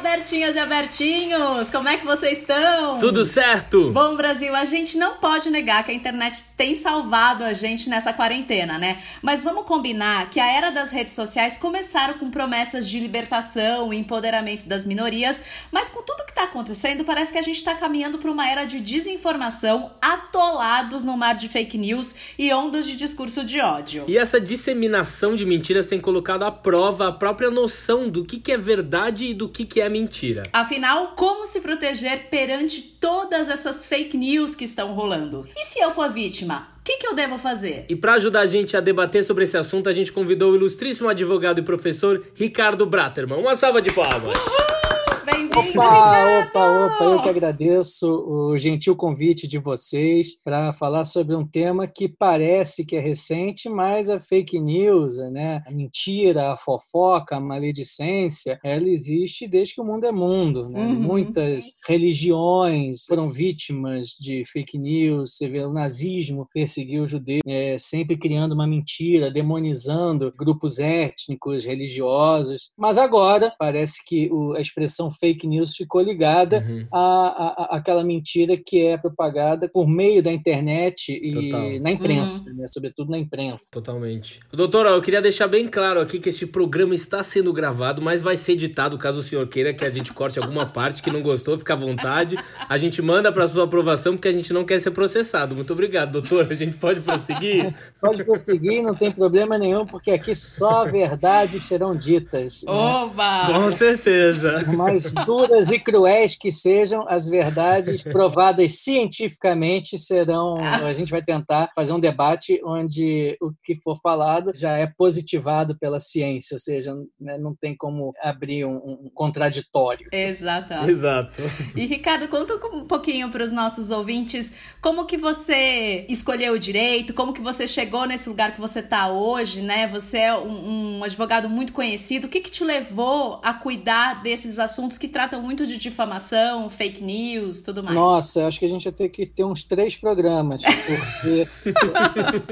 Bertinhas e Abertinhos! Como é que vocês estão? Tudo certo? Bom, Brasil, a gente não pode negar que a internet tem salvado a gente nessa quarentena, né? Mas vamos combinar que a era das redes sociais começaram com promessas de libertação e empoderamento das minorias, mas com tudo que tá acontecendo, parece que a gente tá caminhando para uma era de desinformação, atolados no mar de fake news e ondas de discurso de ódio. E essa disseminação de mentiras tem colocado à prova a própria noção do que, que é verdade e do que, que é mentira. Afinal, como se proteger perante todas essas fake news que estão rolando? E se eu for vítima? O que, que, eu devo fazer? E para ajudar a gente a debater sobre esse assunto, a gente convidou o ilustríssimo advogado e professor Ricardo Braterman. Uma salva de palmas! Uhul! Bem-vindo, opa, opa, opa, eu que agradeço o gentil convite de vocês para falar sobre um tema que parece que é recente, mas a fake news, né, a mentira, a fofoca, a maledicência, ela existe desde que o mundo é mundo. Né? Uhum. Muitas religiões foram vítimas de fake news, você vê o nazismo perseguiu os judeus, é, sempre criando uma mentira, demonizando grupos étnicos, religiosos, mas agora parece que a expressão fake news ficou ligada uhum. à, à, àquela mentira que é propagada por meio da internet e Total. na imprensa, uhum. né? sobretudo na imprensa. Totalmente. Doutora, eu queria deixar bem claro aqui que este programa está sendo gravado, mas vai ser editado caso o senhor queira que a gente corte alguma parte que não gostou, fica à vontade. A gente manda para sua aprovação porque a gente não quer ser processado. Muito obrigado, doutor. A gente pode prosseguir? pode prosseguir, não tem problema nenhum, porque aqui só verdades serão ditas. Né? Oba! Né? Com certeza. Mas duras e cruéis que sejam, as verdades provadas cientificamente serão. A gente vai tentar fazer um debate onde o que for falado já é positivado pela ciência, ou seja, né, não tem como abrir um, um contraditório. Exato. Exato. E Ricardo, conta um pouquinho para os nossos ouvintes como que você escolheu o direito, como que você chegou nesse lugar que você está hoje, né? Você é um, um advogado muito conhecido. O que, que te levou a cuidar desses assuntos? Assuntos que tratam muito de difamação, fake news, tudo mais. Nossa, acho que a gente vai ter que ter uns três programas, porque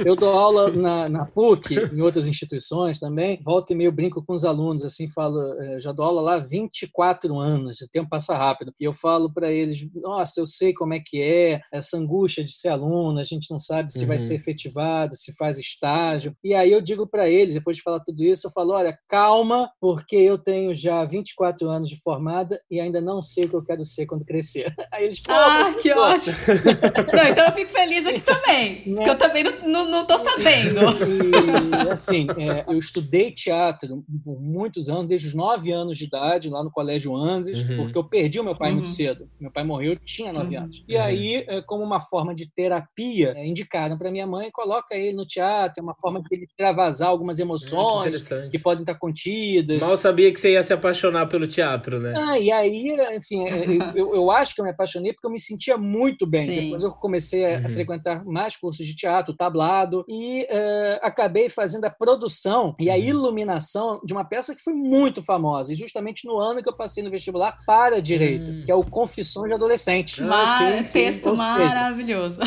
eu dou aula na, na PUC, em outras instituições também, volta e meio brinco com os alunos, assim, falo, eh, já dou aula lá há 24 anos, o tempo passa rápido, e eu falo para eles, nossa, eu sei como é que é essa angústia de ser aluno, a gente não sabe se uhum. vai ser efetivado, se faz estágio, e aí eu digo para eles, depois de falar tudo isso, eu falo, olha, calma, porque eu tenho já 24 anos de formação formada e ainda não sei o que eu quero ser quando crescer. Aí eles, pô, ah, que pô. ótimo! não, então eu fico feliz aqui também, né? porque eu também não, não, não tô sabendo. E, assim, é, eu estudei teatro por muitos anos, desde os nove anos de idade, lá no Colégio Andes, uhum. porque eu perdi o meu pai uhum. muito cedo. Meu pai morreu, eu tinha nove uhum. anos. E aí, é, como uma forma de terapia, é, indicaram para minha mãe, coloca ele no teatro, é uma forma que ele extravasar algumas emoções que podem estar contidas. Mal sabia que você ia se apaixonar pelo teatro, né? Ah, e aí, enfim, é, eu, eu acho que eu me apaixonei porque eu me sentia muito bem. Sim. Depois eu comecei a, uhum. frequentar mais cursos de teatro, tablado, e uh, acabei fazendo a produção e a uhum. iluminação de uma peça que foi muito famosa, e justamente no ano que eu passei no vestibular para Direito, uhum. que é o Confissões de Adolescente. Ah, sim, texto maravilhoso.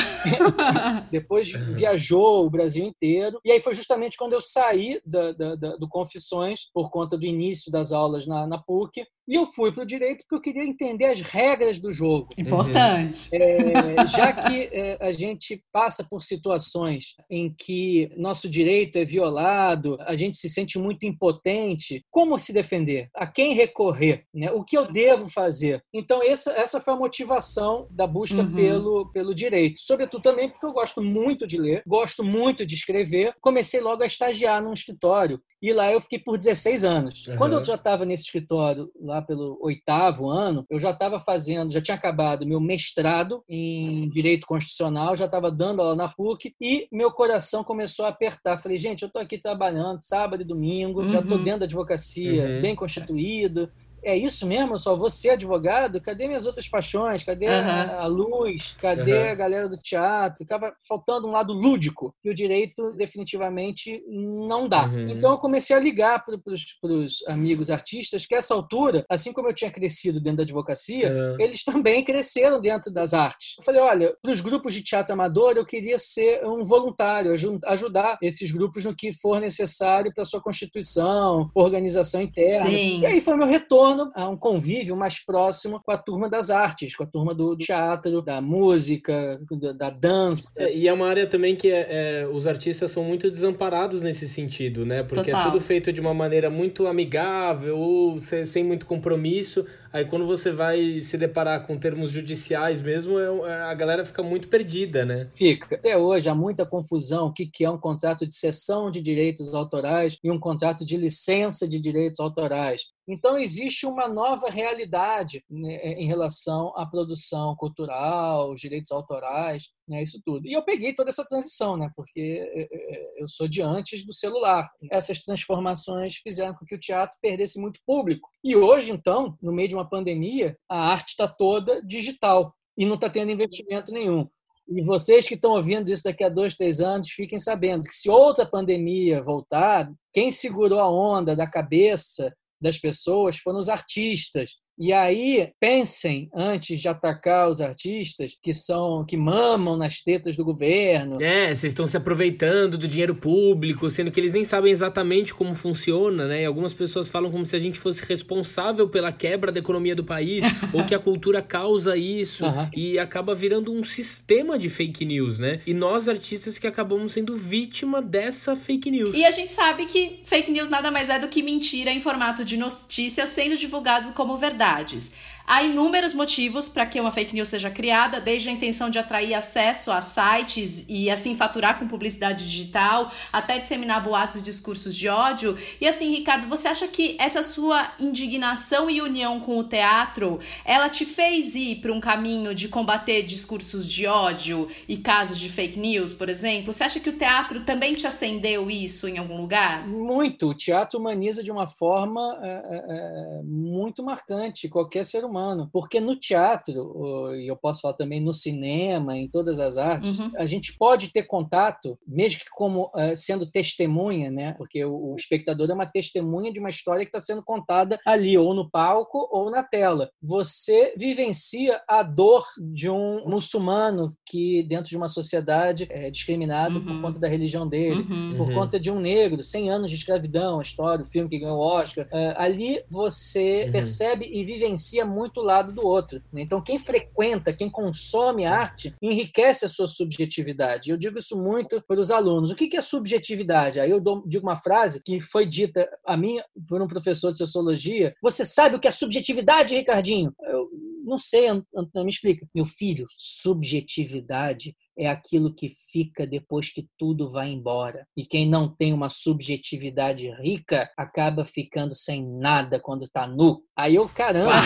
depois viajou o Brasil inteiro, e aí foi justamente quando eu saí da, da, da, do Confissões, por conta do início das aulas na, na PUC, e eu fui para o direito porque eu queria entender as regras do jogo. Importante. É, já que é, a gente passa por situações em que nosso direito é violado, a gente se sente muito impotente, como se defender? A quem recorrer? Né? O que eu devo fazer? Então, essa, essa foi a motivação da busca uhum. pelo, pelo direito. Sobretudo também porque eu gosto muito de ler, gosto muito de escrever. Comecei logo a estagiar num escritório e lá eu fiquei por 16 anos. Uhum. Quando eu já estava nesse escritório, lá pelo oitavo ano, eu já estava fazendo, já tinha acabado meu mestrado em Direito Constitucional, já estava dando aula na PUC e meu coração começou a apertar. Falei, gente, eu estou aqui trabalhando sábado e domingo, uhum. já estou dentro da advocacia, uhum. bem constituído, é isso mesmo? Eu só vou ser advogado? Cadê minhas outras paixões? Cadê uhum. a, a, luz? Cadê uhum. a galera do teatro? Acaba faltando um lado lúdico que o direito definitivamente não dá. Uhum. Então eu comecei a ligar para os amigos artistas que, a essa altura, assim como eu tinha crescido dentro da advocacia, eles também cresceram dentro das artes. Eu falei, olha, para os grupos de teatro amador, eu queria ser um voluntário, ajudar esses grupos no que for necessário para sua constituição, organização interna. Sim. E aí foi meu retorno a um convívio mais próximo com a turma das artes, com a turma do teatro, da música, da dança. É, e é uma área também que é, é, os artistas são muito desamparados nesse sentido, né? Porque é Total. é tudo feito de uma maneira muito amigável, ou sem muito compromisso. Aí quando você vai se deparar com termos judiciais mesmo, é, é, a galera fica muito perdida, né? Fica. Até hoje há muita confusão o que é um contrato de cessão de direitos autorais e um contrato de licença de direitos autorais. Então, existe uma nova realidade né, em relação à produção cultural, os direitos autorais, né, isso tudo. E eu peguei toda essa transição, né, porque é, é, eu sou de antes do celular. Essas transformações fizeram com que o teatro perdesse muito público. E hoje, então, no meio de uma pandemia, a arte está toda digital e não está tendo investimento nenhum. E vocês que estão ouvindo isso daqui a dois, três anos, fiquem sabendo que se outra pandemia voltar, quem segurou a onda da cabeça das pessoas foram os artistas, e aí, pensem antes de atacar os artistas que são que mamam nas tetas do governo. É, vocês estão se aproveitando do dinheiro público, sendo que eles nem sabem exatamente como funciona, né? E algumas pessoas falam como se a gente fosse responsável pela quebra da economia do país, ou que a cultura causa isso, uhum. e acaba virando um sistema de fake news, né? E nós, artistas, que acabamos sendo vítima dessa fake news. E a gente sabe que fake news nada mais é do que mentira em formato de notícia sendo divulgado como verdade verdades. Há inúmeros motivos para que uma fake news seja criada, desde a intenção de atrair acesso a sites e assim faturar com publicidade digital, até disseminar boatos e discursos de ódio. E assim, Ricardo, você acha que essa sua indignação e união com o teatro, ela te fez ir para um caminho de combater discursos de ódio e casos de fake news, por exemplo? Você acha que o teatro também te acendeu isso em algum lugar? Muito. O teatro humaniza de uma forma é, é, muito marcante qualquer ser humano humano, porque no teatro, e eu posso falar também no cinema, em todas as artes, uhum. a gente pode ter contato, mesmo que como uh, sendo testemunha, né? Porque o, o, espectador é uma testemunha de uma história que está sendo contada ali, ou no palco ou na tela. Você vivencia a dor de um muçulmano que, dentro de uma sociedade, é discriminado uhum. por conta da religião dele, uhum. por uhum. conta de um negro, 100 anos de escravidão, a história, o filme que ganhou o Oscar. Uh, ali você uhum. percebe e vivencia muito muito lado do outro. Né? Então, quem frequenta, quem consome arte, enriquece a sua subjetividade. Eu digo isso muito para os alunos. O que é subjetividade? Aí eu digo uma frase que foi dita a mim por um professor de sociologia. Você sabe o que é subjetividade, Ricardinho? Eu não sei, me explica. Meu filho, subjetividade é aquilo que fica depois que tudo vai embora. E quem não tem uma subjetividade rica acaba ficando sem nada quando está nu. Aí eu, caramba,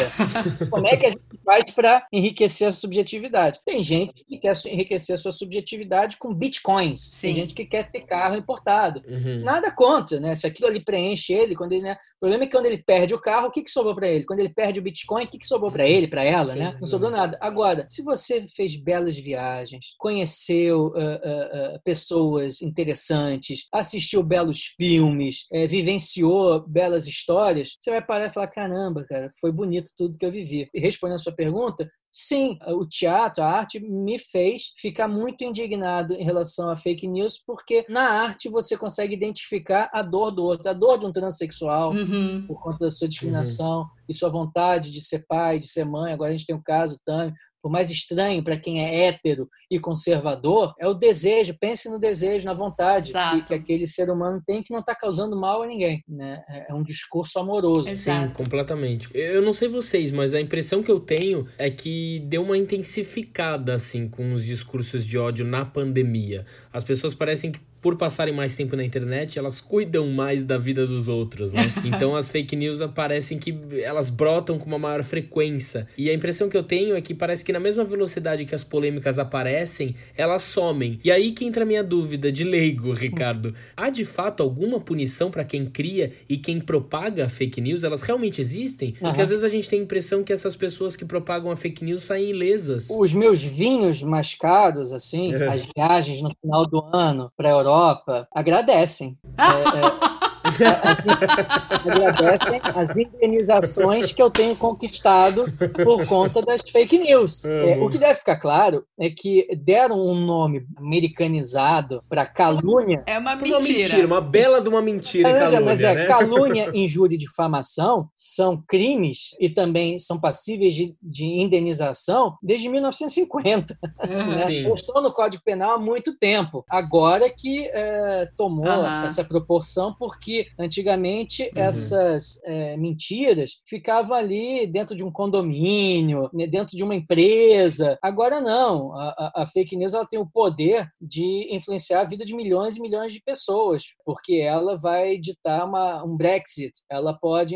como é que a gente faz para enriquecer a subjetividade? Tem gente que quer enriquecer a sua subjetividade com bitcoins. Sim. Tem gente que quer ter carro importado. Uhum. Nada contra, né? Se aquilo ali preenche ele, quando ele, né? O problema é que quando ele perde o carro, o que, que sobrou para ele? Quando ele perde o bitcoin, o que, que sobrou para ele, para ela, Sim. né? Não sobrou nada. Agora, se você fez belas viagens, conheceu conheceu uh, uh, pessoas interessantes, assistiu belos filmes, uh, vivenciou belas histórias, você vai parar e falar: caramba, cara, foi bonito tudo que eu vivi. E respondendo a sua pergunta, Sim, o teatro, a arte me fez ficar muito indignado em relação a fake news, porque na arte você consegue identificar a dor do outro, a dor de um transexual uhum. por conta da sua discriminação uhum. e sua vontade de ser pai, de ser mãe. Agora a gente tem o caso Tami, por mais estranho para quem é hétero e conservador, é o desejo. Pense no desejo, na vontade que, que, aquele ser humano tem que não está causando mal a ninguém. Né? É um discurso amoroso. Exato. Sim, completamente. Eu não sei vocês, mas a impressão que eu tenho é que deu uma intensificada assim com os discursos de ódio na pandemia. As pessoas parecem que por passarem mais tempo na internet, elas cuidam mais da vida dos outros, né? Então as fake news aparecem que elas brotam com uma maior frequência. E a impressão que eu tenho é que parece que na mesma velocidade que as polêmicas aparecem, elas somem. E aí que entra a minha dúvida de leigo, Ricardo. Há de fato alguma punição para quem cria e quem propaga fake news? Elas realmente existem? Porque uhum. às vezes a gente tem a impressão que essas pessoas que propagam a fake news saem ilesas. Os meus vinhos mais caros, assim, é. as viagens no final do ano para a Europa, agradecem. é, é agradecem as indenizações que eu tenho conquistado por conta das fake news. É, o que deve ficar claro é que deram um nome americanizado para calúnia. É uma mentira. Uma mentira, uma bela de uma mentira. É, calúnia, mas é né? calúnia, injúria e difamação são crimes e também são passíveis de, de indenização desde 1950. Né? Estou no Código Penal há muito tempo. Agora que é, tomou essa proporção porque antigamente uhum. essas é, mentiras ficavam ali dentro de um condomínio, né, dentro de uma empresa. Agora não, a, a, fake news ela tem o poder de influenciar a vida de milhões e milhões de pessoas, porque ela vai ditar uma, um Brexit, ela pode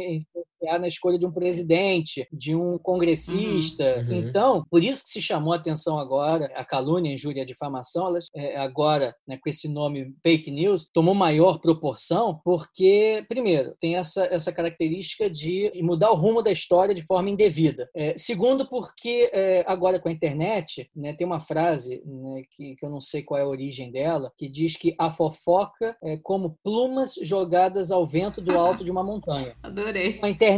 na escolha de um presidente, de um congressista. Uhum. Uhum. Então, por isso que se chamou a atenção agora a calúnia, a injúria, a difamação, elas, é, agora, né, com esse nome fake news, tomou maior proporção, porque primeiro, tem essa, essa característica de mudar o rumo da história de forma indevida. É, segundo, porque é, agora com a internet, né, tem uma frase né, que, que eu não sei qual é a origem dela, que diz que a fofoca é como plumas jogadas ao vento do alto de uma montanha. Adorei. Com a internet,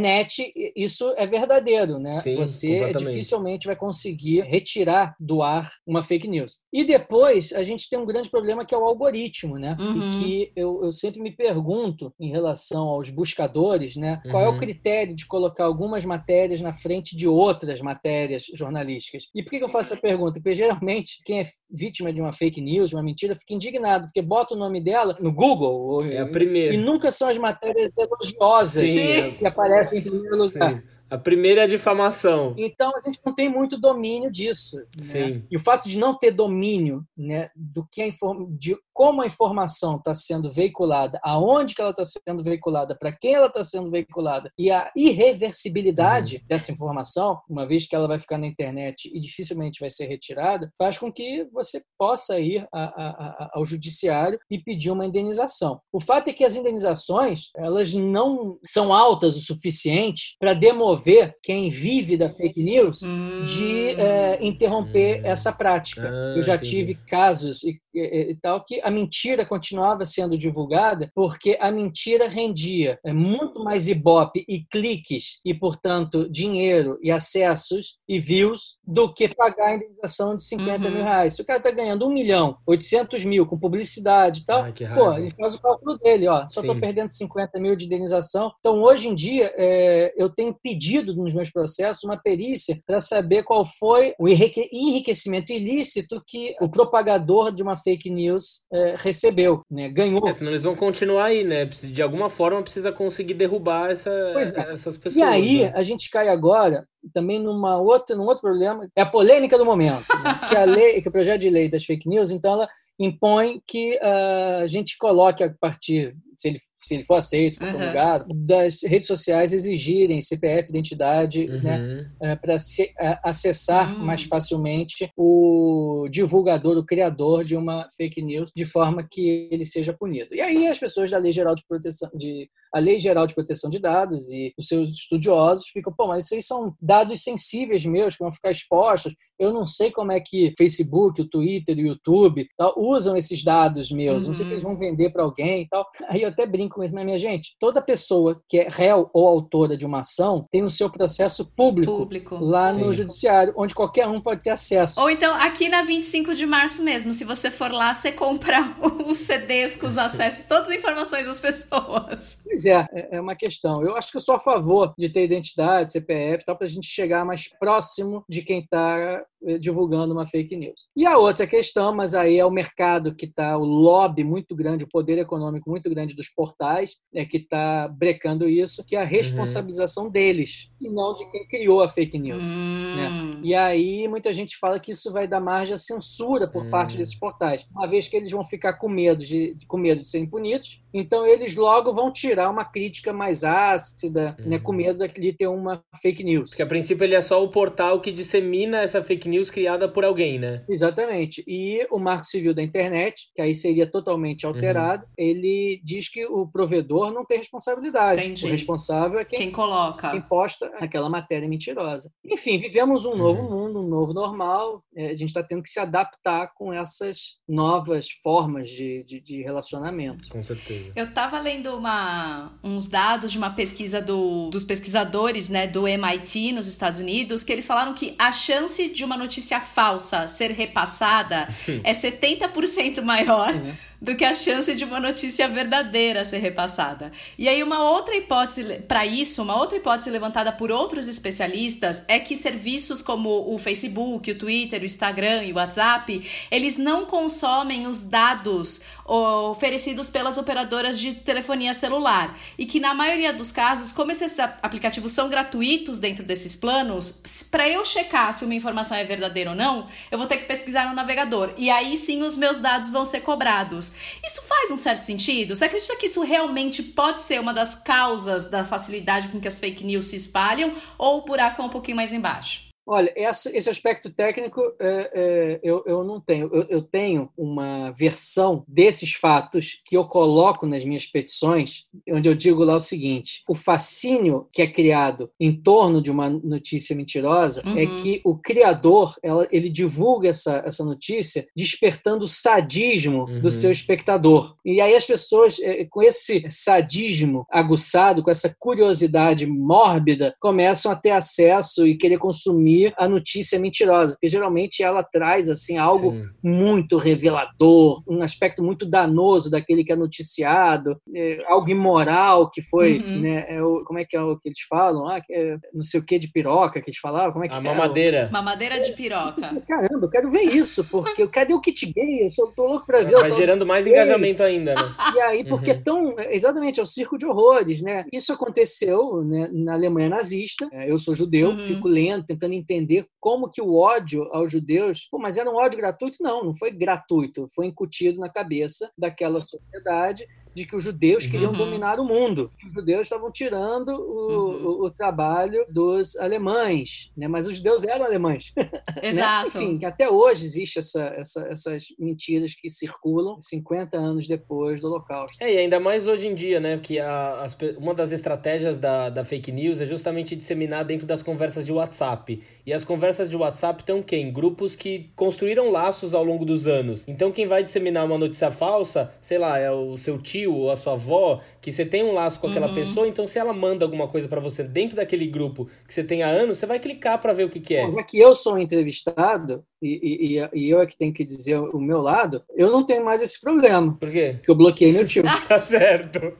isso é verdadeiro, né? Sim, Você dificilmente vai conseguir retirar do ar uma fake news. E depois, a gente tem um grande problema que é o algoritmo, né? Uhum. E que eu, eu sempre me pergunto em relação aos buscadores, né? Uhum. Qual é o uhum. critério de colocar algumas matérias na frente de outras matérias jornalísticas? E por que eu faço essa pergunta? Porque geralmente quem é vítima de uma fake news, de uma mentira, fica indignado, porque bota o nome dela no Google. É a primeira. E nunca são as matérias elogiosas Sim. que aparecem em primeiro lugar. Sim. A primeira é a difamação. Então a gente não tem muito domínio disso. Né? E o fato de não ter domínio né, do que a de como a informação está sendo veiculada, aonde que ela está sendo veiculada, para quem ela está sendo veiculada e a irreversibilidade uhum. dessa informação, uma vez que ela vai ficar na internet e dificilmente vai ser retirada, faz com que você possa ir a, a, a, ao judiciário e pedir uma indenização. O fato é que as indenizações elas não são altas o suficiente para demover quem vive da fake news hum. de é, interromper hum. essa prática. Ah, Eu já entendi. tive casos e, e, tal que a mentira continuava sendo divulgada porque a mentira rendia é, muito mais ibope e cliques e, portanto, dinheiro e acessos e views do que pagar a indenização de 50 uhum. mil reais. Se o cara está ganhando 1 milhão, 800 mil com publicidade e tal, Ai, pô, ele faz o cálculo dele, ó, só estou perdendo 50 mil de indenização. Então, hoje em dia, é, eu tenho pedido nos meus processos uma perícia para saber qual foi o enriquecimento ilícito que o propagador de uma fake news é, recebeu, né? ganhou. É, senão eles vão continuar aí, né? De alguma forma precisa conseguir derrubar essa, é. essas pessoas. E aí né? a gente cai agora também numa outra, num outro problema, é a polêmica do momento, né? que a lei, que o projeto de lei das fake news, então ela impõe que uh, a gente coloque a partir, se ele se ele for aceito, for promulgado, uhum. das redes sociais exigirem CPF, identidade, né, uhum. né, é, para é, acessar uhum. mais facilmente o divulgador, o criador de uma fake news, de forma que ele seja punido. E aí as pessoas da Lei Geral de Proteção de a Lei Geral de Proteção de Dados e os seus estudiosos ficam, pô, mas isso aí são dados sensíveis meus que vão ficar expostos. Eu não sei como é que Facebook, o Twitter, o YouTube tal, usam esses dados meus. Uhum. Não sei se eles vão vender para alguém e tal. Aí eu até brinco com isso, mas minha gente, toda pessoa que é réu ou autora de uma ação tem o seu processo público, público. lá Sim. no judiciário, onde qualquer um pode ter acesso. Ou então aqui na 25 de março mesmo, se você for lá, você compra os CDs com os acessos, todas as informações das pessoas. Pois é, é, é uma questão. Eu acho que eu sou a favor de ter identidade, CPF, tal, para a gente chegar mais próximo de quem está eh, divulgando uma fake news. E a outra questão, mas aí é o mercado que está, o lobby muito grande, o poder econômico muito grande dos portais é, que está brecando isso, que é a responsabilização uhum. deles e não de quem criou a fake news. Uhum. Né? Hum. E aí muita gente fala que isso vai dar margem à censura por uhum. parte hum. desses portais, uma vez que eles vão ficar com medo de, com medo de serem punidos, então eles logo vão tirar uma crítica mais ácida, né, com medo de ter uma fake news. Porque a princípio ele é só o portal que dissemina essa fake news criada por alguém, né? Exatamente. E o Marco Civil da Internet, que aí seria totalmente alterado, uhum. ele diz que o provedor não tem responsabilidade. Entendi. O responsável é quem, quem coloca. Quem posta aquela matéria mentirosa. Enfim, vivemos um uhum. novo mundo, um novo normal. É, a gente está tendo que se adaptar com essas novas formas de, de, de relacionamento. Com certeza. Eu estava lendo uma, uns dados de uma pesquisa do, dos pesquisadores né, do MIT nos Estados Unidos, que eles falaram que a chance de uma notícia falsa ser repassada é 70% maior. Uhum do que a chance de uma notícia verdadeira ser repassada. E aí uma outra hipótese para isso, uma outra hipótese levantada por outros especialistas é que serviços como o Facebook, o Twitter, o Instagram e o WhatsApp, eles não consomem os dados oferecidos pelas operadoras de telefonia celular e que na maioria dos casos, como esses aplicativos são gratuitos dentro desses planos, para eu checar se uma informação é verdadeira ou não, eu vou ter que pesquisar no navegador e aí sim os meus dados vão ser cobrados. Isso faz um certo sentido? Você acredita que isso realmente pode ser uma das causas da facilidade com que as fake news se espalham ou o buraco é um pouquinho mais embaixo? Olha, essa, esse aspecto técnico é, é, eu, eu não tenho. Eu, eu, tenho uma versão desses fatos que eu coloco nas minhas petições, onde eu digo lá o seguinte: o fascínio que é criado em torno de uma notícia mentirosa é uhum. é que o criador ela, ele divulga essa, essa notícia despertando o sadismo uhum. do seu espectador. E aí as pessoas, é, com esse sadismo aguçado, com essa curiosidade mórbida, começam a ter acesso e querer consumir assumir a notícia mentirosa, porque geralmente ela traz assim algo Sim. muito revelador, um aspecto muito danoso daquele que é noticiado, é, algo imoral que foi, uhum. né, é o, como é que é o que eles falam? Ah, é, não sei o que de piroca que eles falavam, como é que a é? mamadeira. Mamadeira de piroca. Caramba, eu quero ver isso, porque cadê o kit gay? Eu sou, tô louco para ver. Vai gerando mais gay. engajamento ainda, né? E aí, porque uhum. é tão, exatamente, é o circo de horrores, né? Isso aconteceu né, na Alemanha nazista, é, eu sou judeu, uhum. fico lendo, tentando entender como que o ódio aos judeus, pô, mas era um ódio gratuito? Não, não foi gratuito, foi incutido na cabeça daquela sociedade de que os judeus queriam uhum. dominar o mundo. Os judeus estavam tirando o, uhum. o, o trabalho dos alemães, né? mas os judeus eram alemães. Né? Exato. né? Enfim, até hoje existe essa, essa, essas mentiras que circulam 50 anos depois do Holocausto. É, e ainda mais hoje em dia, né? Que a, as, uma das estratégias da, da fake news é justamente disseminar dentro das conversas de WhatsApp. E as conversas de WhatsApp estão quem? Grupos que construíram laços ao longo dos anos. Então quem vai disseminar uma notícia falsa, sei lá, é o seu tio tio ou a sua avó, que você tem um laço com aquela uhum. pessoa, então se ela manda alguma coisa para você dentro daquele grupo que você tem há anos, você vai clicar para ver o que, que é. Bom, já que eu sou entrevistado e, e, e, eu é que tenho que dizer o meu lado, eu não tenho mais esse problema. Por quê? Porque eu bloqueei meu tio. tá certo.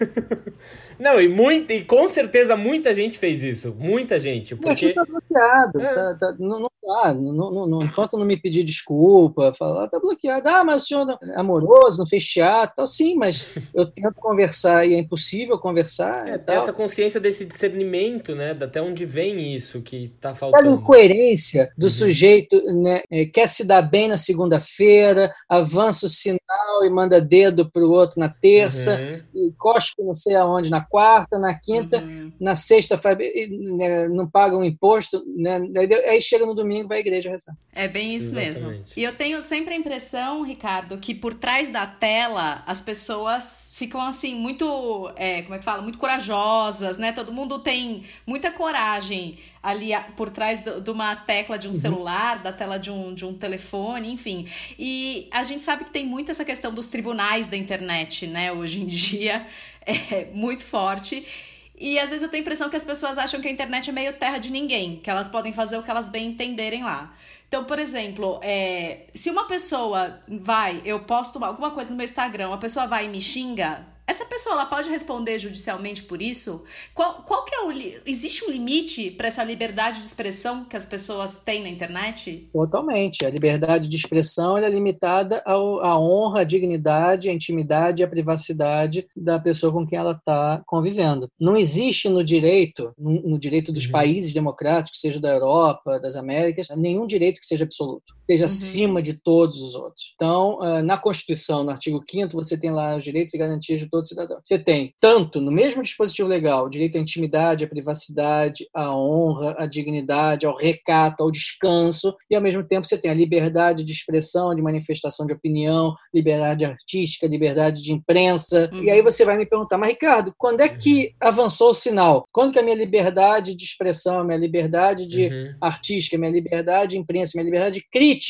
Não, e, muito, e com certeza muita gente fez isso. Muita gente. Porque... Tá bloqueado. É. Tá, tá, não, não dá. Não, não, não, enquanto não me pedir desculpa, falar, ah, tá bloqueado. Ah, mas o senhor é amoroso, não fez teatro, tal. Sim, mas eu tento conversar e é impossível conversar. É, ter essa consciência desse discernimento, né? Até onde vem isso que tá faltando. A incoerência do uhum. sujeito, né? É, quer se dar bem na segunda-feira, avança o sinal e manda dedo pro outro na terça, uhum. e cospe não sei aonde na quarta, na quinta, uhum. na sexta né, não paga um imposto, né? aí chega no domingo vai à igreja rezar. É bem isso Exatamente. mesmo. E eu tenho sempre a impressão, Ricardo, que por trás da tela as pessoas ficam assim muito, é, como é que fala, muito corajosas, né? Todo mundo tem muita coragem ali por trás de uma tecla de um uhum. celular, da tela de um, de um telefone, enfim. E a gente sabe que tem muito essa questão dos tribunais da internet, né? Hoje em dia é muito forte. E às vezes eu tenho a impressão que as pessoas acham que a internet é meio terra de ninguém, que elas podem fazer o que elas bem entenderem lá. Então, por exemplo, é, se uma pessoa vai, eu posto alguma coisa no meu Instagram, uma pessoa vai e me xinga, essa pessoa ela pode responder judicialmente por isso? Qual, qual que é o existe um limite para essa liberdade de expressão que as pessoas têm na internet? Totalmente. A liberdade de expressão é limitada ao, à honra, à dignidade, à intimidade e à privacidade da pessoa com quem ela está convivendo. Não existe no direito, no, no direito dos uhum. países democráticos, seja da Europa, das Américas, nenhum direito que seja absoluto, esteja uhum. acima de todos os outros. Então, ah, na Constituição, no artigo 5 você tem lá os direitos e garantias de todo cidadão. Você tem, tanto no mesmo dispositivo legal, o direito à intimidade, à privacidade, à honra, à dignidade, ao recato, ao descanso, e ao mesmo tempo você tem a liberdade de expressão, de manifestação de opinião, liberdade artística, liberdade de imprensa. Uhum. E aí você vai me perguntar, mas Ricardo, quando é que uhum. avançou o sinal? Quando que a minha liberdade de expressão, a minha liberdade de uhum. artística, a minha liberdade de imprensa, a minha liberdade de crítica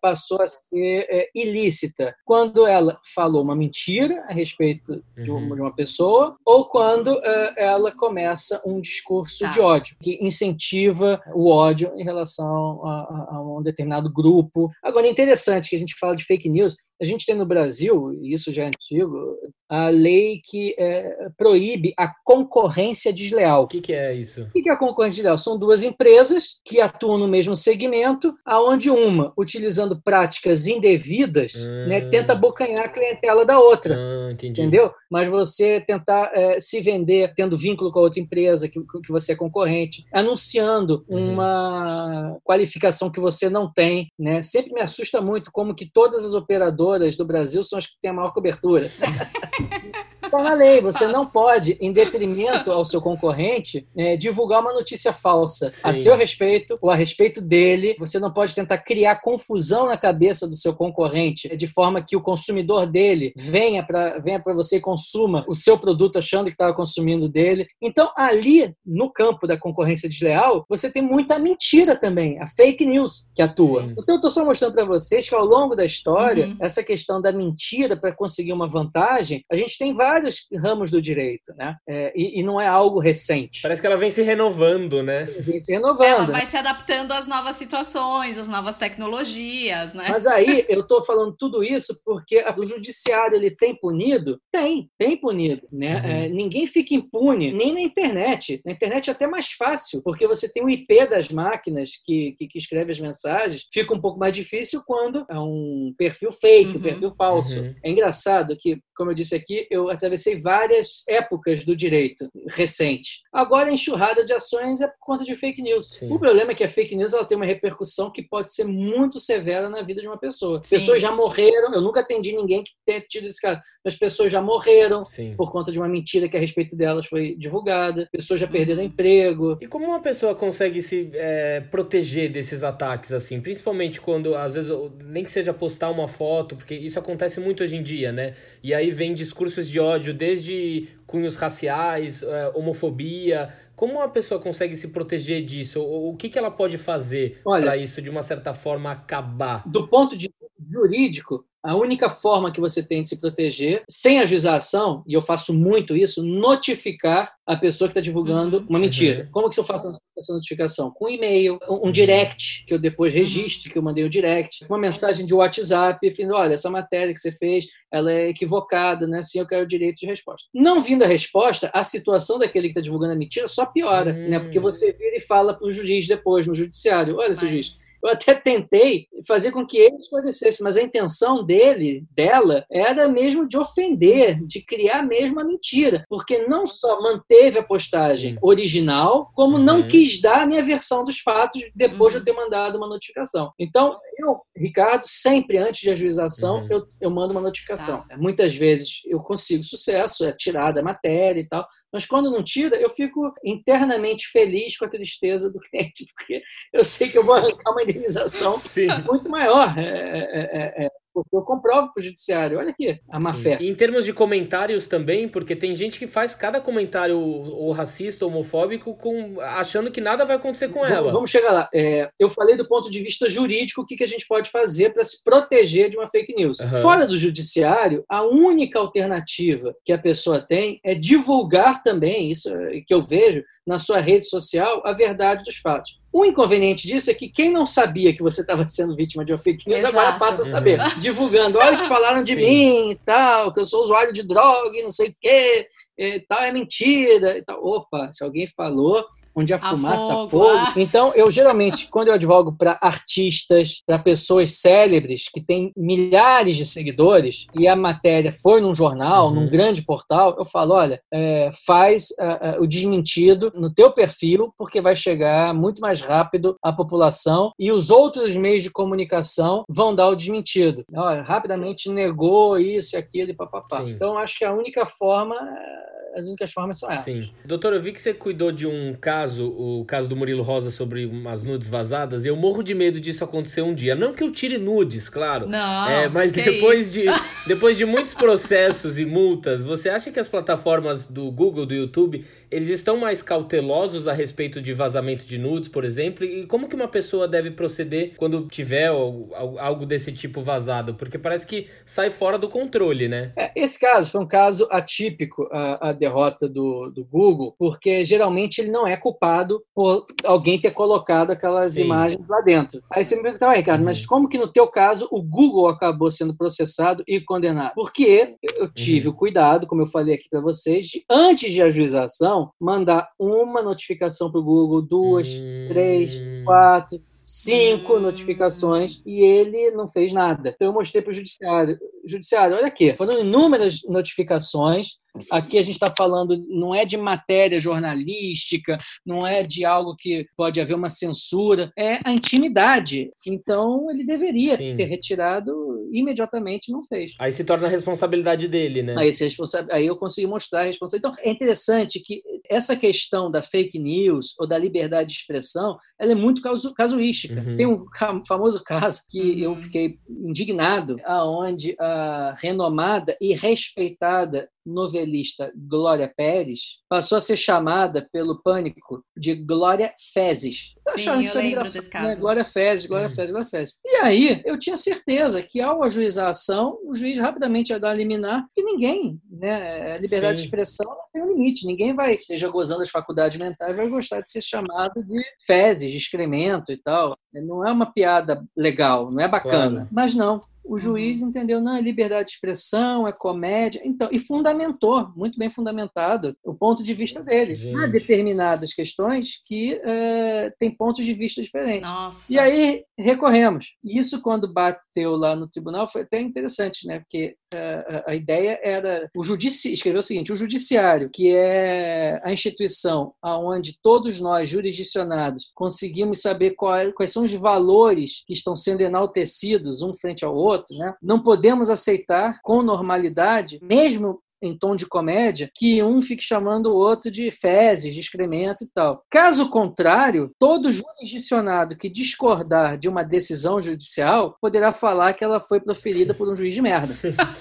passou a ser é, ilícita? Quando ela falou uma mentira a respeito de, uma, uhum. de uma pessoa, ou quando uh, ela começa um discurso tá. de ódio, que incentiva o ódio em relação a, a, um determinado grupo. Agora, é interessante que a gente fala de fake news, a gente tem no Brasil, e isso já é antigo, a lei que é, proíbe a concorrência desleal. O que, que, é isso? O que, que é a concorrência desleal? São duas empresas que atuam no mesmo segmento, aonde uma, utilizando práticas indevidas, hum. né, tenta abocanhar a clientela da outra. Hum, entendeu? Mas você tentar é, se vender tendo vínculo com a outra empresa, que, que você é concorrente, anunciando uhum. uma qualificação que você não tem. Né? Sempre me assusta muito como que todas as operadoras emissoras do Brasil são as que têm a maior cobertura. Está na lei, você não pode, em detrimento ao seu concorrente, é, divulgar uma notícia falsa Sim. a seu respeito ou a respeito dele. Você não pode tentar criar confusão na cabeça do seu concorrente, de forma que o consumidor dele venha para venha você e consuma o seu produto achando que estava consumindo dele. Então, ali, no campo da concorrência desleal, você tem muita mentira também, a fake news que atua. Sim. Então, eu estou só mostrando para vocês que ao longo da história, uhum. essa questão da mentira para conseguir uma vantagem, a gente tem vários vários ramos do direito, né? É, e, e, não é algo recente. Parece que ela vem se renovando, né? Vem se renovando. Ela vai se adaptando às novas situações, às novas tecnologias, né? Mas aí eu estou falando tudo isso porque o judiciário ele tem punido? Tem, tem punido, né? Uhum. É, ninguém fica impune, nem na internet. Na internet é até mais fácil, porque você tem o IP das máquinas que, que, que escreve as mensagens. Fica um pouco mais difícil quando é um perfil fake, uhum. um perfil falso. Uhum. É engraçado que, como eu disse aqui, eu atravessei várias épocas do direito recente. Agora a enxurrada de ações é por conta de fake news. Sim. O problema é que a fake news ela tem uma repercussão que pode ser muito severa na vida de uma pessoa. Sim. Pessoas já morreram, eu nunca atendi ninguém que tenha tido esse caso, mas pessoas já morreram Sim. por conta de uma mentira que a respeito delas foi divulgada, pessoas já perderam uhum. emprego. E como uma pessoa consegue se é, proteger desses ataques assim, principalmente quando às vezes nem que seja postar uma foto, porque isso acontece muito hoje em dia, né? E aí vem discursos de ódio ódio, desde cunhos raciais, é, homofobia. Como uma pessoa consegue se proteger disso? O, que, que ela pode fazer para isso, de uma certa forma, acabar? Do ponto de jurídico, a única forma que você tem de se proteger, sem ajuização, e eu faço muito isso, notificar a pessoa que está divulgando uhum. uma mentira. Uhum. Como que eu faço essa notificação? Com um e-mail, um uhum. direct, que eu depois registre, uhum. que eu mandei o direct, uma mensagem de WhatsApp, falando, olha, essa matéria que você fez, ela é equivocada, né? Sim, eu quero o direito de resposta. Não vindo a resposta, a situação daquele que está divulgando a mentira só piora, né? Porque você vira e fala para o juiz depois, no judiciário, olha, seu juiz, eu até tentei fazer com que ele esclarecesse, mas a intenção dele, dela, era mesmo de ofender, de criar mesmo a mentira, porque não só manteve a postagem Sim. original, como uhum. não quis dar a minha versão dos fatos depois uhum. de eu ter mandado uma notificação. Então, eu, Ricardo, sempre antes de ajuização, uhum. eu, eu mando uma notificação. Tá. Muitas vezes eu consigo sucesso, é tirada a matéria e tal, mas quando não tira, eu fico internamente feliz com a tristeza do cliente, porque eu sei que eu vou arrancar uma indenização Sim. muito maior. É, é, é, é porque eu comprovo para o judiciário. Olha aqui, a má Sim. fé. E em termos de comentários também, porque tem gente que faz cada comentário ou racista, homofóbico, com, achando que nada vai acontecer com vamos, ela. Vamos chegar lá. É, eu falei do ponto de vista jurídico, o que, que a gente pode fazer para se proteger de uma fake news. Uhum. Fora do judiciário, a única alternativa que a pessoa tem é divulgar também, isso é, que eu vejo, na sua rede social, a verdade dos fatos. O inconveniente disso é que quem não sabia que você estava sendo vítima de uma fake news Exato. agora passa a saber. Uhum. divulgando. Olha o que falaram de Sim. mim e tal, que eu sou usuário de droga e não sei o quê, e tal, é mentira. E tal. Opa, se alguém falou, onde a, a fumaça fogo. fogo. Ah. Então, eu geralmente, quando eu advogo para artistas, para pessoas célebres que têm milhares de seguidores e a matéria foi num jornal, uhum. num grande portal, eu falo, olha, é, faz uh, uh, o desmentido no teu perfil, porque vai chegar muito mais rápido à população e os outros meios de comunicação vão dar o desmentido. Olha, rapidamente negou isso e aquilo e papapá. Então, acho que a única forma as únicas formas são essas. Sim. Doutor, eu vi que você cuidou de um caso, o caso do Murilo Rosa sobre umas nudes vazadas, e eu morro de medo disso acontecer um dia. Não que eu tire nudes, claro. Não. É, mas depois de, depois de muitos processos e multas, você acha que as plataformas do Google, do YouTube, eles estão mais cautelosos a respeito de vazamento de nudes, por exemplo? E como que uma pessoa deve proceder quando tiver algo desse tipo vazado? Porque parece que sai fora do controle, né? É, esse caso foi um caso atípico, a, a derrota do, do Google, porque geralmente ele não é culpado por alguém ter colocado aquelas sim, imagens sim. lá dentro. Aí você me pergunta, Ricardo, uhum. mas como que no teu caso o Google acabou sendo processado e condenado? Porque eu tive uhum. o cuidado, como eu falei aqui para vocês, de antes de ajuização, mandar uma notificação para o Google, duas, uhum. três, quatro, cinco hum. notificações e ele não fez nada. Então eu mostrei para o judiciário. Judiciário, olha aqui, foram inúmeras notificações Aqui a gente está falando, não é de matéria jornalística, não é de algo que pode haver uma censura, é a intimidade. Então ele deveria Sim. ter retirado imediatamente, não fez. Aí se torna a responsabilidade dele, né? Aí, aí eu consigo mostrar a responsabilidade. Então é interessante que essa questão da fake news ou da liberdade de expressão, ela é muito casu casuística. Uhum. Tem um famoso caso que uhum. eu fiquei indignado, aonde a renomada e respeitada novelista Glória Pérez passou a ser chamada pelo Pânico de Glória Fezes. Sim, eu isso lembro desse caso. Né? Glória Fezes, Glória hum. Fezes, Glória Fezes. E aí, eu tinha certeza que ao ajuizar a ação, o juiz rapidamente ia dar a liminar, que ninguém, né, a liberdade Sim. de expressão tem um limite, ninguém vai, esteja gozando das faculdades mentais, vai gostar de ser chamado de fezes, de excremento e tal. Não é uma piada legal, não é bacana. Claro. Mas não, o juiz uhum. entendeu, não, é liberdade de expressão, é comédia, então, e fundamentou, muito bem fundamentado, o ponto de vista dele. Gente. Há determinadas questões que é, têm pontos de vista diferentes. Nossa. E aí recorremos. Isso, quando bateu lá no tribunal, foi até interessante, né? Porque a, a ideia era o judiciário, escreveu o seguinte: o judiciário, que é a instituição aonde todos nós, jurisdicionados, conseguimos saber qual, quais são os valores que estão sendo enaltecidos um frente ao outro. Né? Não podemos aceitar com normalidade, mesmo em tom de comédia, que um fique chamando o outro de fezes, de excremento e tal. Caso contrário, todo jurisdicionado que discordar de uma decisão judicial poderá falar que ela foi proferida por um juiz de merda.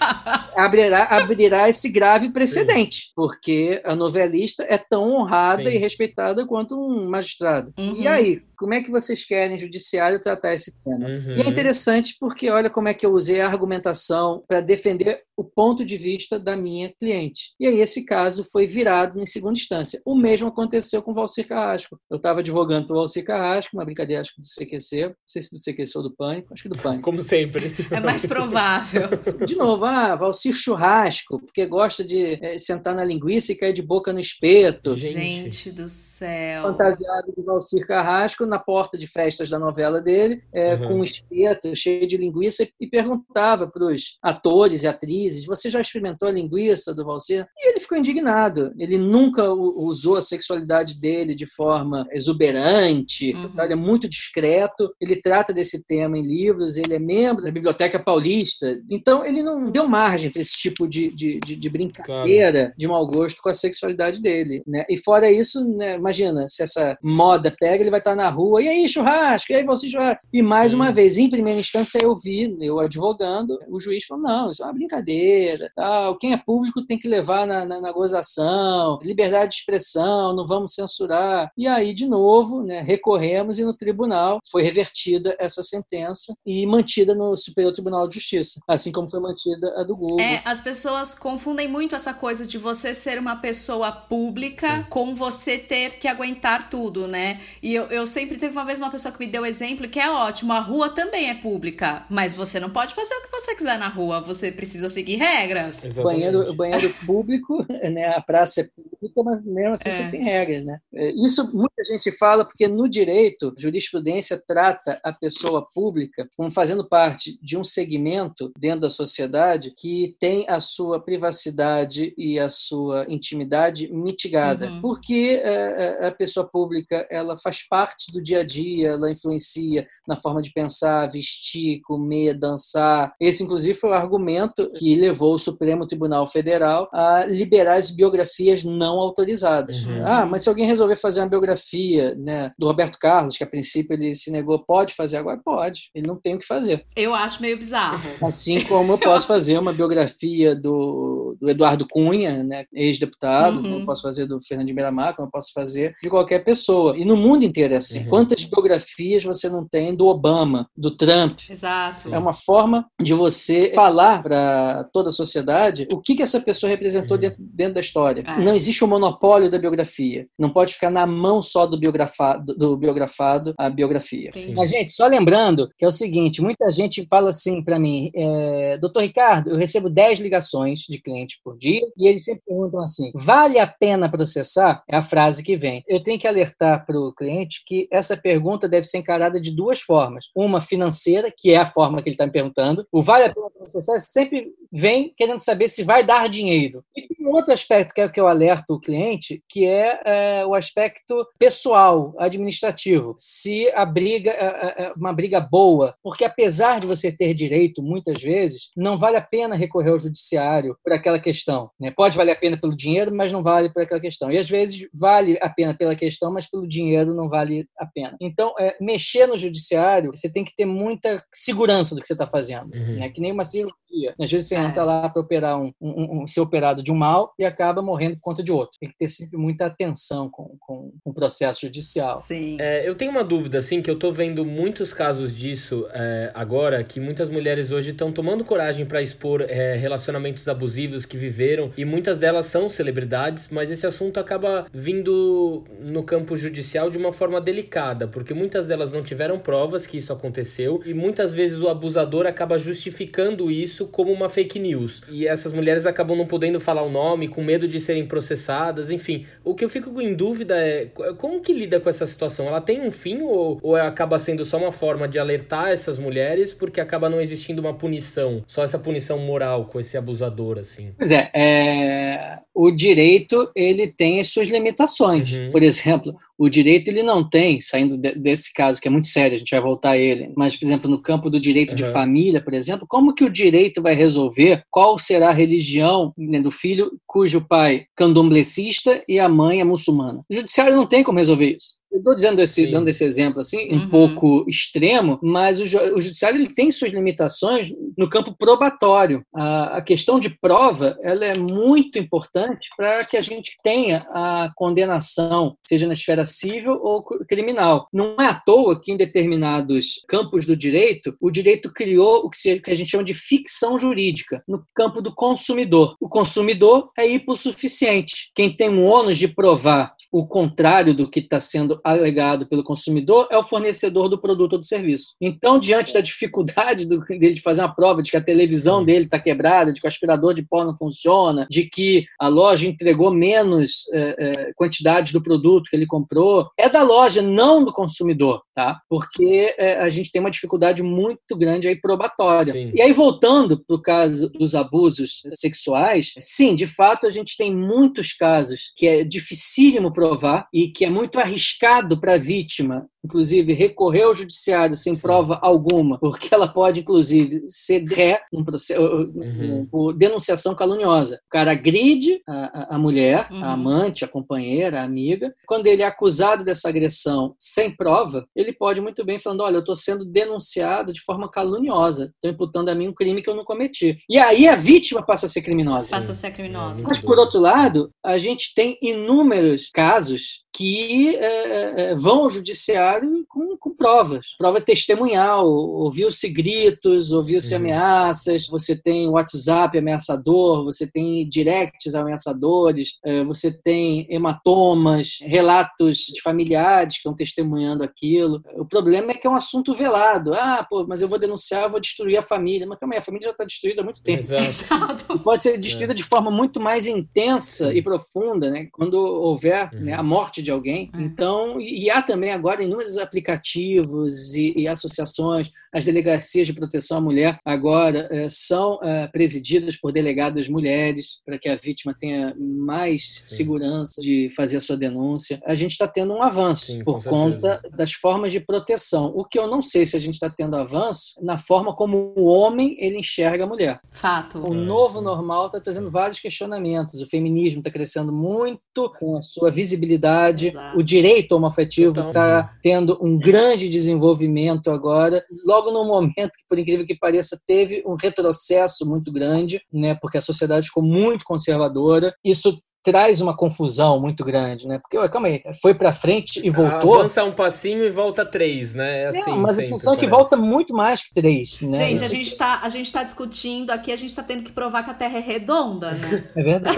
abrirá, abrirá esse grave precedente, Sim. porque a novelista é tão honrada Sim. e respeitada quanto um magistrado. Uhum. E aí, como é que vocês querem, judiciário, tratar esse tema? Uhum. E é interessante porque olha como é que eu usei a argumentação para defender o ponto de vista da minha cliente. E aí esse caso foi virado em segunda instância. O mesmo aconteceu com o Valcir Carrasco. Eu estava advogando para o Valcir Carrasco, uma brincadeira acho que do CQC, não sei se do CQC ou do Pânico, acho que do Pânico. Como sempre. É mais provável. De novo, ah, Valcir Churrasco, porque gosta de é, sentar na linguiça e cair de boca no espeto. Gente do céu. Fantasiado de Valcir Carrasco na porta de festas da novela dele, é, uhum. com um espeto cheio de linguiça e perguntava para os atores e atrizes você já experimentou a linguiça do Valser? E ele ficou indignado. Ele nunca usou a sexualidade dele de forma exuberante, uhum. ele é muito discreto, ele trata desse tema em livros, ele é membro da Biblioteca Paulista. Então, ele não deu margem para esse tipo de, de, de, de brincadeira claro. de mau gosto com a sexualidade dele. Né? E fora isso, né, imagina, se essa moda pega, ele vai estar na rua, e aí, churrasco, e aí, você churrasco. E mais uma vez, em primeira instância, eu vi, eu advogando, o juiz falou: não, isso é uma brincadeira brincadeira, tal. quem é público tem que levar na, na, na, gozação, liberdade de expressão, não vamos censurar. E aí, de novo, né, recorremos e no tribunal foi revertida essa sentença e mantida no Superior Tribunal de Justiça, assim como foi mantida a do Google. É, as pessoas confundem muito essa coisa de você ser uma pessoa pública Sim. com você ter que aguentar tudo, né? E eu, eu sempre sempre teve uma vez uma pessoa que me deu exemplo que é ótimo. A rua também é pública, mas você não pode fazer o que você quiser na rua. Você precisa seguir regras. O banheiro, banheiro público, né? A praça é pública, mas mesmo assim é. você tem regras, né? É, isso muita gente fala porque no direito, jurisprudência trata a pessoa pública como fazendo parte de um segmento dentro da sociedade que tem a sua privacidade e a sua intimidade mitigada, uhum. porque é, a pessoa pública ela faz parte do dia a dia, ela influencia na forma de pensar, vestir, comer, dançar. Esse, inclusive, foi o argumento que levou o Supremo Tribunal Federal a liberar as biografias não autorizadas. Uhum. Ah, mas se alguém resolver fazer uma biografia né, do Roberto Carlos, que a princípio ele se negou, pode fazer agora? Pode. Ele não tem o que fazer. Eu acho meio bizarro. Assim como eu posso fazer uma biografia do, do Eduardo Cunha, né, ex-deputado, uhum. eu posso fazer do Fernando Miramar, como eu posso fazer de qualquer pessoa. E no mundo inteiro é assim. Uhum. Quantas biografias você não tem do Obama, do Trump? Exato. É uma forma de você falar para toda a sociedade o que, que essa pessoa representou uhum. dentro, dentro da história. É. Não existe o um monopólio da biografia. Não pode ficar na mão só do biografado, do biografado a biografia. Sim. Mas, gente, só lembrando que é o seguinte: muita gente fala assim para mim, é, doutor Ricardo, eu recebo 10 ligações de cliente por dia e eles sempre perguntam assim: vale a pena processar? É a frase que vem. Eu tenho que alertar para o cliente que essa pergunta deve ser encarada de duas formas. Uma financeira, que é a forma que ele está me perguntando. O vale a pena processar sempre vem querendo saber se vai dar dinheiro. E um outro aspecto que é o que eu alerto o cliente, que é, é o aspecto pessoal, administrativo. Se a briga é, é uma briga boa, porque apesar de você ter direito, muitas vezes, não vale a pena recorrer ao judiciário por aquela questão. Né? Pode valer a pena pelo dinheiro, mas não vale por aquela questão. E às vezes vale a pena pela questão, mas pelo dinheiro não vale a pena. Então, é, mexer no judiciário, você tem que ter muita segurança do que você está fazendo. Uhum. Né? Que nem uma cirurgia. Às vezes você é. entra lá para operar um, um, um, ser operado de um mal e acaba morrendo por conta de outro. Tem que ter sempre muita atenção com, com, com o processo judicial. Sim. É, eu tenho uma dúvida, assim, que eu estou vendo muitos casos disso é, agora, que muitas mulheres hoje estão tomando coragem para expor é, relacionamentos abusivos que viveram e muitas delas são celebridades, mas esse assunto acaba vindo no campo judicial de uma forma delicada, porque muitas delas não tiveram provas que isso aconteceu e muitas vezes o abusador acaba justificando isso como uma fake news. E essas mulheres acabam não podendo falar o nome, com medo de serem processadas, enfim. O que eu fico em dúvida é como que lida com essa situação? Ela tem um fim ou, ou acaba sendo só uma forma de alertar essas mulheres porque acaba não existindo uma punição, só essa punição moral com esse abusador, assim? Pois é, é... o direito ele tem as suas limitações. Uhum. Por exemplo, o direito ele não tem, saindo de, desse caso que é muito sério, a gente vai voltar a ele, mas, por exemplo, no campo do direito uhum. de família, por exemplo, como que o direito vai resolver qual será a religião né, do filho cujo pai candomblecista e a mãe é muçulmana? O judiciário não tem como resolver isso. Eu estou dizendo esse, dando esse exemplo assim, um uhum. pouco extremo, mas o, o, judiciário ele tem suas limitações no campo probatório. A, a questão de prova ela é muito importante para que a gente tenha a condenação, seja na esfera civil ou criminal. Não é à toa que em determinados campos do direito, o direito criou o que, se, que a gente chama de ficção jurídica, no campo do consumidor. O consumidor é hipossuficiente. Quem tem um ônus de provar o contrário do que está sendo alegado pelo consumidor é o fornecedor do produto ou do serviço. Então, diante da dificuldade do, dele de fazer uma prova de que a televisão dele está quebrada, de que o aspirador de pó não funciona, de que a loja entregou menos é, é, quantidade do produto que ele comprou, é da loja, não do consumidor, tá? Porque é, a gente tem uma dificuldade muito grande aí probatória. Sim. E aí, voltando para o caso dos abusos sexuais, sim, de fato, a gente tem muitos casos que é dificílimo provar e que é muito arriscado para a vítima inclusive, recorrer ao judiciário sem prova alguma, porque ela pode, inclusive, ser ré num processo, uhum. por denunciação caluniosa. O cara agride a, a mulher, uhum. a amante, a companheira, a amiga. Quando ele é acusado dessa agressão sem prova, ele pode muito bem falando: olha, eu estou sendo denunciado de forma caluniosa, estou imputando a mim um crime que eu não cometi. E aí a vítima passa a ser criminosa. Passa a ser criminosa. Mas, por outro lado, a gente tem inúmeros casos casos que é, vão ao judiciário com, com provas. Prova testemunhal, ouviu-se gritos, ouviu-se uhum. ameaças, você tem WhatsApp ameaçador, você tem directs ameaçadores, eh, você tem hematomas, relatos de familiares que estão testemunhando aquilo. O problema é que é um assunto velado. Ah, pô, mas eu vou denunciar, eu vou destruir a família. Mas calma aí, a família já está destruída há muito tempo. Exato. E pode ser destruída é. de forma muito mais intensa e profunda, né? Quando houver uhum. né, a morte de alguém. É. Então, e há também agora inúmeros aplicativos e, e, associações, as delegacias de proteção à mulher agora é, são é, presididas por delegadas mulheres para que a vítima tenha mais Sim. segurança de fazer a sua denúncia. A gente está tendo um avanço Sim, por conta das formas de proteção. O que eu não sei se a gente está tendo avanço na forma como o homem ele enxerga a mulher. Fato. O é, novo normal está trazendo vários questionamentos. O feminismo está crescendo muito com a sua visibilidade. Exato. O direito homoafetivo está tendo um grande desenvolvimento agora. Logo no momento que, por incrível que pareça, teve um retrocesso muito grande, né? Porque a sociedade ficou muito conservadora. Isso traz uma confusão muito grande, né? Porque, calma aí, foi para frente e voltou. Avança um passinho e volta três, né? É assim, Não, mas a sensação é que volta muito mais que três, né? Gente, a gente, tá, a gente tá discutindo aqui, a gente tá tendo que provar que a Terra é redonda, né? É verdade.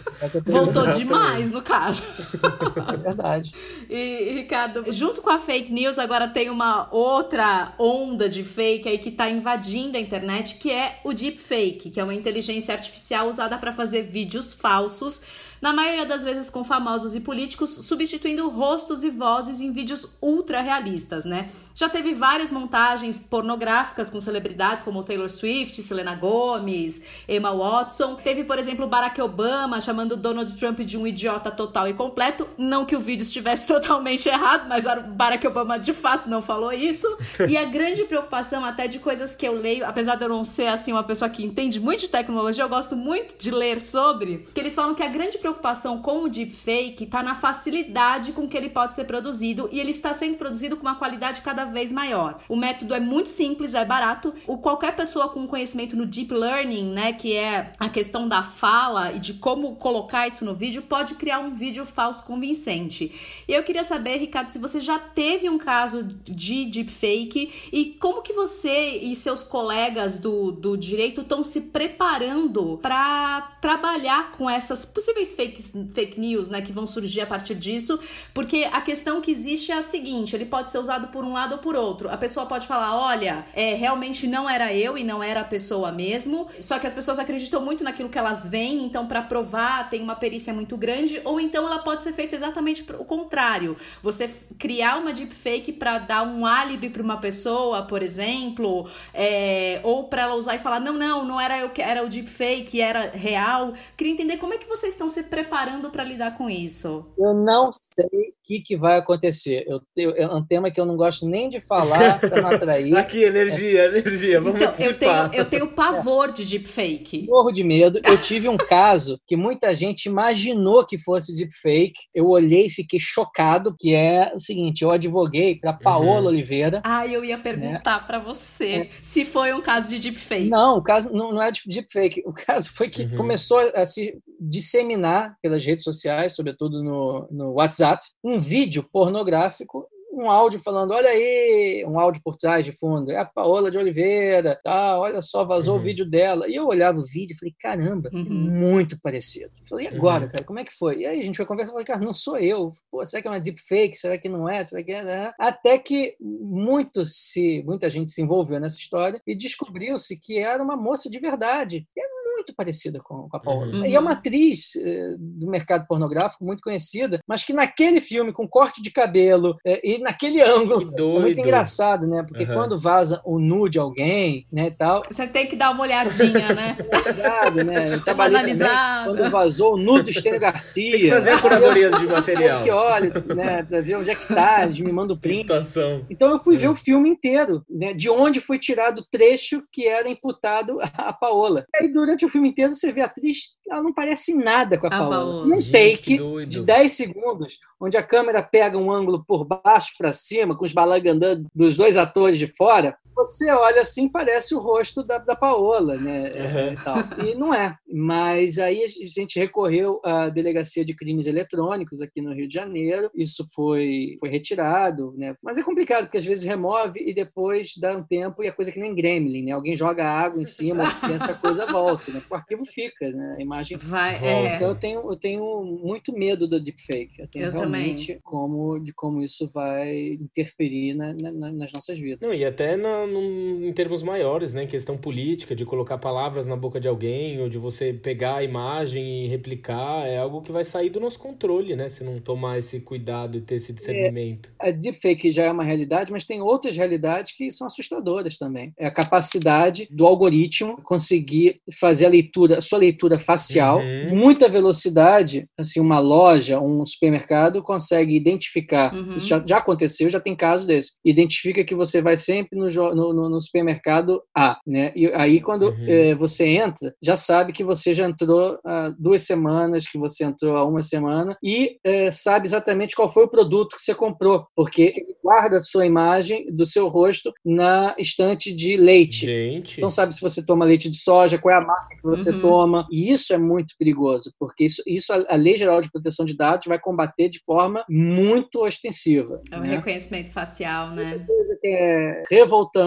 Voltou demais, no caso. É verdade. E, Ricardo, junto com a fake news, agora tem uma outra onda de fake aí que tá invadindo a internet, que é o deepfake, que é uma inteligência artificial usada para fazer vídeos falsos na maioria das vezes com famosos e políticos, substituindo rostos e vozes em vídeos ultra realistas, né? Já teve várias montagens pornográficas com celebridades como Taylor Swift, Selena Gomez, Emma Watson. Teve, por exemplo, Barack Obama chamando Donald Trump de um idiota total e completo. Não que o vídeo estivesse totalmente errado, mas Barack Obama de fato não falou isso. E a grande preocupação, até de coisas que eu leio, apesar de eu não ser assim uma pessoa que entende muito de tecnologia, eu gosto muito de ler sobre, que eles falam que a grande preocupação preocupação com o deepfake está na facilidade com que ele pode ser produzido e ele está sendo produzido com uma qualidade cada vez maior. O método é muito simples, é barato. O qualquer pessoa com conhecimento no deep learning, né, que é a questão da fala e de como colocar isso no vídeo, pode criar um vídeo falso convincente. E eu queria saber, Ricardo, se você já teve um caso de deepfake e como que você e seus colegas do, do direito estão se preparando para trabalhar com essas possíveis fake, fake news, né, que vão surgir a partir disso, porque a questão que existe é a seguinte: ele pode ser usado por um lado ou por outro. A pessoa pode falar, olha, é, realmente não era eu e não era a pessoa mesmo, só que as pessoas acreditam muito naquilo que elas veem, então para provar tem uma perícia muito grande, ou então ela pode ser feita exatamente o contrário. Você criar uma deepfake para dar um álibi para uma pessoa, por exemplo, é, ou para ela usar e falar, não, não, não era eu que era o deepfake, era real. Queria entender como é que vocês estão se preparando para lidar com isso? Eu não sei o que, que vai acontecer. Eu, eu, é um tema que eu não gosto nem de falar para não atrair. Aqui, energia, é... energia. Vamos então, eu tenho, eu tenho pavor é. de deepfake. Morro de medo. Eu tive um caso que muita gente imaginou que fosse deepfake. Eu olhei e fiquei chocado, que é o seguinte, eu advoguei para Paola uhum. Oliveira. Ah, eu ia perguntar né? para você é. se foi um caso de deepfake. Não, o caso não, não é de deepfake. O caso foi que uhum. começou a se disseminar pelas redes sociais, sobretudo no, no WhatsApp, um vídeo pornográfico um áudio falando, olha aí, um áudio por trás de fundo, é a Paola de Oliveira, tá, olha só, vazou uhum. o vídeo dela. E eu olhava o vídeo e falei, caramba, é uhum. muito parecido. Eu falei, e agora, uhum. cara, como é que foi? E aí a gente foi conversar, eu falei, cara, não sou eu. Pô, será que é uma deepfake? Será que não é? Será que é? Até que muito se, muita gente se envolveu nessa história e descobriu-se que era uma moça de verdade. E é muito parecida com, com a Paola. Uhum. E é uma atriz eh, do mercado pornográfico muito conhecida, mas que naquele filme, com corte de cabelo eh, e naquele ângulo, é muito engraçado, né? Porque uhum. quando vaza o nu de alguém, né, e tal... Você tem que dar uma olhadinha, né? Exato, né? Eu trabalhei também, quando vazou o nu do Estênio Garcia. Tem que fazer a curadoria de material. Que olha, né, pra ver onde é que tá, eles me mandam o print. Situação. Então eu fui ver o filme inteiro, né, de onde foi tirado o trecho que era imputado a Paola. E aí, durante o filme inteiro você vê a atriz, ela não parece nada com a, a Paola. Paola. Um take de 10 segundos, onde a câmera pega um ângulo por baixo para cima, com os balangandando dos dois atores de fora, você olha assim, parece o rosto da, da Paola, né? Uhum. E, e, não é. Mas aí a gente recorreu à Delegacia de Crimes Eletrônicos aqui no Rio de Janeiro. Isso foi, foi retirado, né? Mas é complicado, porque às vezes remove e depois dá um tempo e a coisa é que nem gremlin, né? Alguém joga água em cima e essa coisa volta, né? O arquivo fica, né? A imagem Vai, volta. É. Então eu tenho, eu tenho muito medo do deepfake. Eu tenho eu realmente também. como de como isso vai interferir na, na, nas nossas vidas. Não, e até na, no, em termos maiores, né? Questão política, de colocar palavras na boca de alguém, ou de você pegar a imagem e replicar, é algo que vai sair do nosso controle, né? Se não tomar esse cuidado e ter esse discernimento. É, a deepfake já é uma realidade, mas tem outras realidades que são assustadoras também. É a capacidade do algoritmo conseguir fazer a leitura, a sua leitura facial, uhum. muita velocidade, assim, uma loja, um supermercado consegue identificar, uhum. isso já, já aconteceu, já tem caso desse, identifica que você vai sempre no, no, no supermercado A, né? E aí quando uhum. é, você entra, já sabe que você já entrou há duas semanas, que você entrou há uma semana e é, sabe exatamente qual foi o produto que você comprou, porque ele guarda a sua imagem do seu rosto na estante de leite. Gente. Então sabe se você toma leite de soja, qual é a marca que você uhum. toma. E isso é muito perigoso, porque isso, isso a, a Lei Geral de Proteção de Dados vai combater de forma muito ostensiva. É o né? reconhecimento facial, né? Uma coisa que é revoltante,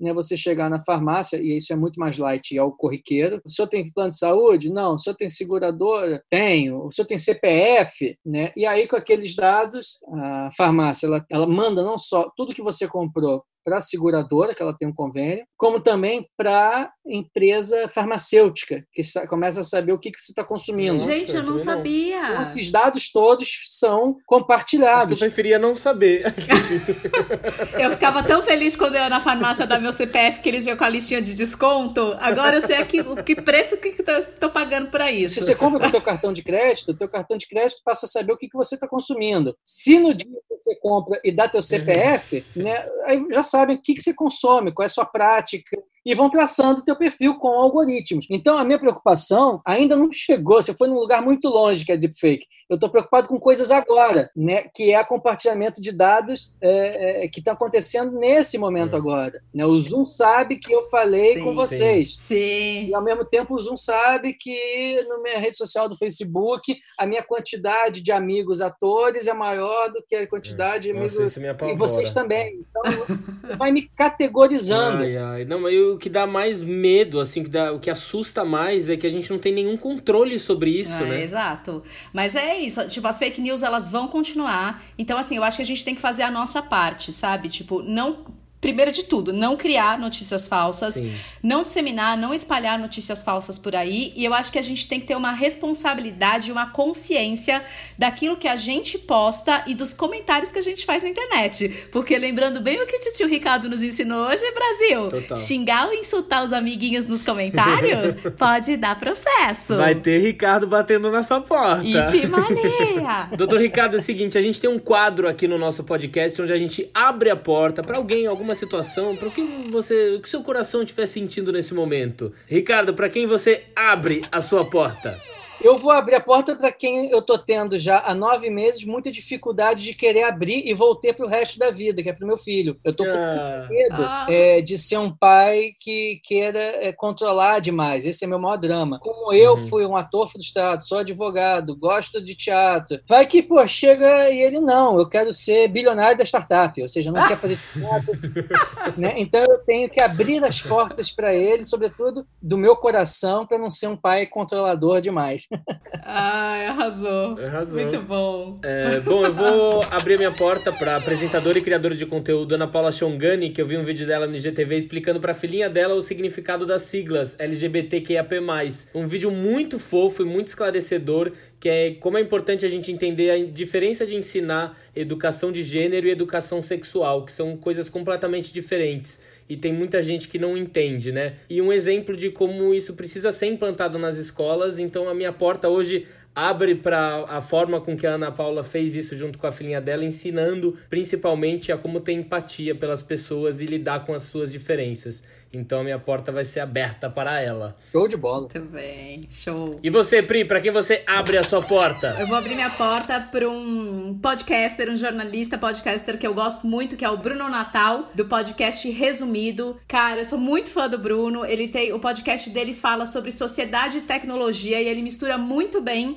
né? Você chegar na farmácia, e isso é muito mais light, é o corriqueiro. O senhor tem plano de saúde? Não. O senhor tem seguradora? Tenho. O senhor tem CPF? Né? E aí, com aqueles dados, a farmácia ela, ela manda não só tudo que você comprou para a seguradora, que ela tem um convênio, como também para a empresa farmacêutica, que começa a saber o que, que você está consumindo. Gente, eu não sabia. Então, esses dados todos são compartilhados. Acho eu preferia não saber. eu ficava tão feliz quando eu ia na farmácia dar meu CPF, que eles iam com a listinha de desconto. Agora eu sei aqui, o que preço que estou pagando para isso. Se você compra com o teu cartão de crédito, o teu cartão de crédito passa a saber o que, que você está consumindo. Se no dia que você compra e dá teu CPF, uhum. né, aí já sabem o que, que você consome, qual é a sua prática, e vão traçando o teu perfil com algoritmos. Então, a minha preocupação ainda não chegou, você foi num lugar muito longe que é deepfake. Eu estou preocupado com coisas agora, né, que é o compartilhamento de dados é, é, que está acontecendo nesse momento é. agora. Né? O Zoom sabe que eu falei sim, com vocês. Sim. E, ao mesmo tempo, o Zoom sabe que na minha rede social do Facebook, a minha quantidade de amigos atores é maior do que a quantidade de amigos... Nossa, e vocês também. Então, vai me categorizando. Ai, ai. Não, mas eu o que dá mais medo, assim, que dá, o que assusta mais é que a gente não tem nenhum controle sobre isso, é, né? Exato. Mas é isso, tipo, as fake news elas vão continuar. Então, assim, eu acho que a gente tem que fazer a nossa parte, sabe? Tipo, não primeiro de tudo, não criar notícias falsas, Sim. não disseminar, não espalhar notícias falsas por aí. E eu acho que a gente tem que ter uma responsabilidade, uma consciência daquilo que a gente posta e dos comentários que a gente faz na internet. Porque lembrando bem o que o tio Ricardo nos ensinou hoje, Brasil, Total. xingar ou insultar os amiguinhos nos comentários pode dar processo. Vai ter Ricardo batendo na sua porta. E de maneira. Doutor Ricardo, é o seguinte, a gente tem um quadro aqui no nosso podcast onde a gente abre a porta para alguém, alguma alguma situação, para o que você, o que seu coração estiver sentindo nesse momento. Ricardo, para quem você abre a sua porta? Eu vou abrir a porta para quem eu estou tendo já há nove meses muita dificuldade de querer abrir e voltar para o resto da vida, que é para o meu filho. Eu estou ah. com medo ah. é, de ser um pai que queira é, controlar demais. Esse é meu maior drama. Como eu uhum. fui um ator frustrado, sou advogado, gosto de teatro, vai que, pô, chega e ele não, eu quero ser bilionário da startup, ou seja, não quer fazer teatro. né? Então eu tenho que abrir as portas para ele, sobretudo do meu coração, para não ser um pai controlador demais. Ai, arrasou. arrasou. Muito bom. É, bom, eu vou abrir minha porta para apresentadora e criadora de conteúdo Ana Paula Chongani, que eu vi um vídeo dela no IGTV explicando para a filhinha dela o significado das siglas LGBTQIAP+. Um vídeo muito fofo e muito esclarecedor, que é como é importante a gente entender a diferença de ensinar educação de gênero e educação sexual, que são coisas completamente diferentes e tem muita gente que não entende, né? E um exemplo de como isso precisa ser implantado nas escolas, então a minha porta hoje abre para a forma com que a Ana Paula fez isso junto com a filhinha dela, ensinando principalmente a como ter empatia pelas pessoas e lidar com as suas diferenças. Então a minha porta vai ser aberta para ela. Show de bola. Muito bem, show. E você, Pri, para quem você abre a sua porta? Eu vou abrir minha porta para um podcaster, um jornalista podcaster que eu gosto muito, que é o Bruno Natal, do podcast Resumido. Cara, eu sou muito fã do Bruno. Ele tem o podcast dele fala sobre sociedade e tecnologia e ele mistura muito bem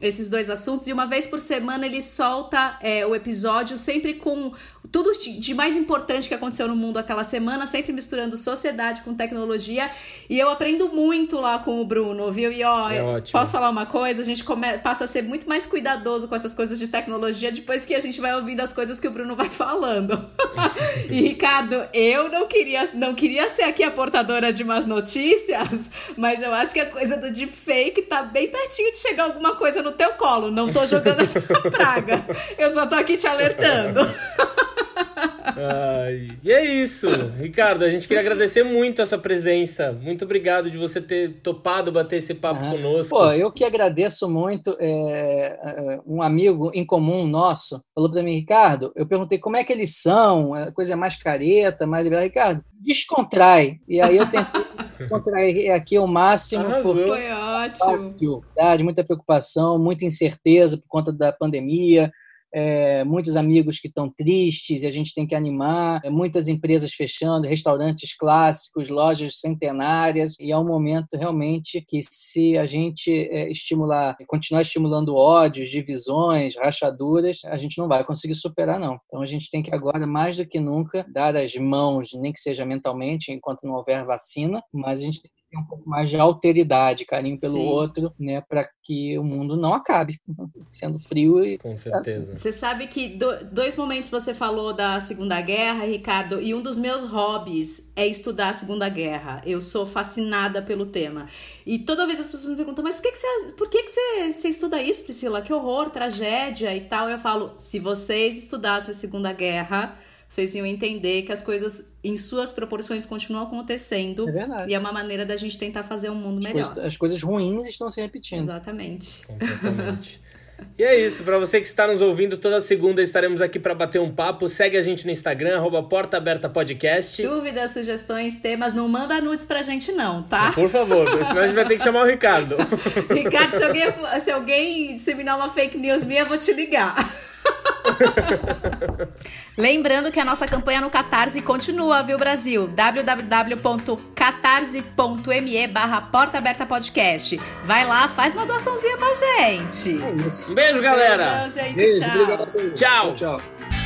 esses dois assuntos e uma vez por semana ele solta é, o episódio sempre com tudo de mais importante que aconteceu no mundo aquela semana, sempre misturando sociedade com tecnologia. E eu aprendo muito lá com o Bruno, viu? E ó, é posso falar uma coisa? A gente come, passa a ser muito mais cuidadoso com essas coisas de tecnologia depois que a gente vai ouvindo as coisas que o Bruno vai falando. e Ricardo, eu não queria, não queria ser aqui a portadora de umas notícias, mas eu acho que a coisa do deepfake tá bem pertinho de chegar alguma coisa no teu colo. Não tô jogando essa praga. Eu só tô aqui te alertando. Ai, e é isso, Ricardo. A gente queria agradecer muito essa presença. Muito obrigado de você ter topado bater esse papo uhum. conosco. Pô, eu que agradeço muito. É, é, um amigo em comum nosso falou para mim, Ricardo. Eu perguntei como é que eles são, a coisa é mais careta, mais liberal. Ricardo, descontrai. E aí eu tentei contrair aqui ao máximo. Foi ótimo. Fácil, muita preocupação, muita incerteza por conta da pandemia é, muitos amigos que estão tristes e a gente tem que animar, é, muitas empresas fechando, restaurantes clássicos, lojas centenárias, e é um momento realmente que se a gente é, estimular, continuar estimulando ódios, divisões, rachaduras, a gente não vai conseguir superar, não. Então a gente tem que agora, mais do que nunca, dar as mãos, nem que seja mentalmente, enquanto não houver vacina, mas a gente tem ter um pouco mais de alteridade, carinho pelo Sim. outro, né, para que o mundo não acabe sendo frio e com certeza. Assim. Você sabe que do, dois momentos você falou da Segunda Guerra, Ricardo, e um dos meus hobbies é estudar a Segunda Guerra. Eu sou fascinada pelo tema. E toda vez as pessoas me perguntam: "Mas por que que você, por que que você, você estuda isso, Priscila? Que horror, tragédia e tal". Eu falo: "Se vocês estudassem a Segunda Guerra, vocês iam entender que as coisas em suas proporções continuam acontecendo. É verdade. E é uma maneira da gente tentar fazer um mundo melhor. As coisas, as coisas ruins estão se repetindo. Exatamente. Completamente. E é isso, para você que está nos ouvindo, toda segunda estaremos aqui para bater um papo. Segue a gente no Instagram, arroba Porta Aberta Podcast. Dúvidas, sugestões, temas, não manda nudes pra gente não, tá? Por favor, senão a gente vai ter que chamar o Ricardo. Ricardo, se alguém, se alguém disseminar uma fake news minha, eu vou te ligar. Lembrando que a nossa campanha no Catarse continua, viu, Brasil? www.catarse.me barra Porta Aberta Podcast. Vai lá, faz uma doaçãozinha pra gente. É um beijo, galera. Beijo, gente. Beijo, tchau. tchau. tchau.